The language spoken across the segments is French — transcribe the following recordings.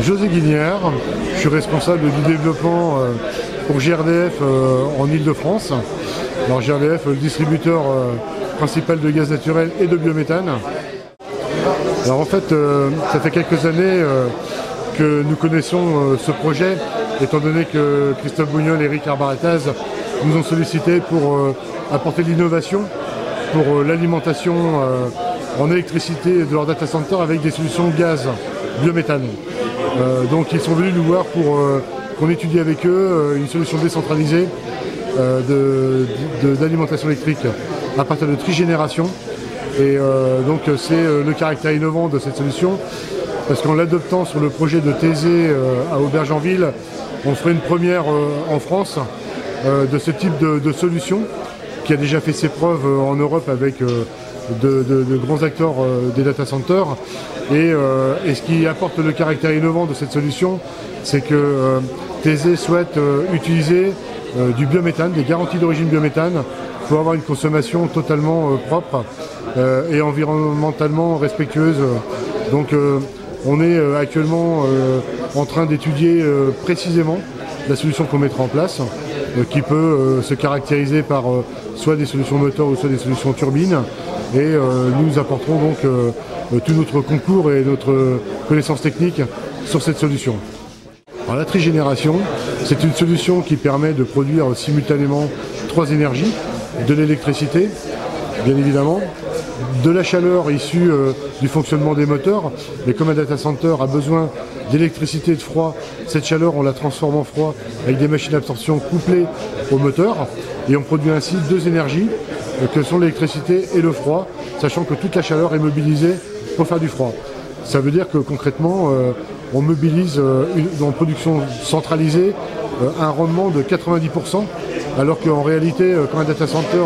José Guignard, je suis responsable du développement euh, pour GRDF euh, en Ile-de-France. Alors GRDF, le distributeur euh, principal de gaz naturel et de biométhane. En fait, ça fait quelques années que nous connaissons ce projet, étant donné que Christophe Bougnol et Eric Arbarataz nous ont sollicité pour apporter l'innovation pour l'alimentation en électricité de leur data center avec des solutions gaz, biométhane. Euh, donc ils sont venus nous voir pour euh, qu'on étudie avec eux euh, une solution décentralisée d'alimentation électrique à partir de trigénération. Et donc c'est le caractère innovant de cette solution, parce qu'en l'adoptant sur le projet de Thésée à Aubergenville, on ferait une première en France de ce type de, solution qui a déjà fait ses preuves en Europe avec de, grands acteurs des data centers euh, et, ce qui apporte le caractère innovant de cette solution, c'est que euh, Thésée souhaite euh, utiliser du biométhane, des garanties d'origine biométhane, pour avoir une consommation totalement propre et environnementalement respectueuse. Donc on est actuellement en train d'étudier précisément la solution qu'on mettra en place, qui peut se caractériser par soit des solutions moteurs ou soit des solutions turbines. Et nous apporterons donc euh, tout notre concours et notre connaissance technique sur cette solution. la trigénération, c'est une solution qui permet de produire simultanément trois énergies, de l'électricité, bien évidemment, de la chaleur issue euh, du fonctionnement des moteurs, mais comme un data center a besoin d'électricité et de froid, cette chaleur on la transforme en froid avec des machines d'absorption couplées au moteur, et on produit ainsi deux énergies euh, que sont l'électricité et le froid, sachant que toute la chaleur est mobilisée pour faire du froid. Ça veut dire que concrètement, euh, on mobilise une, en production centralisée un rendement de 90%, alors qu'en réalité, quand un data center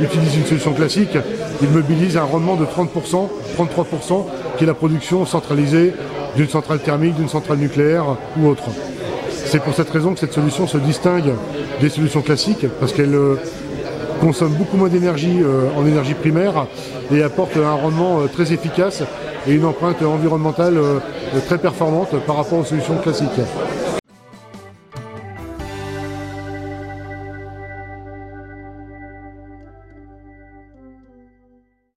utilise une solution classique, il mobilise un rendement de 30%, 33%, qui est la production centralisée d'une centrale thermique, d'une centrale nucléaire ou autre. C'est pour cette raison que cette solution se distingue des solutions classiques, parce qu'elle consomme beaucoup moins d'énergie en énergie primaire et apporte un rendement euh, très efficace et une empreinte environnementale euh, très performante par rapport aux solutions classiques.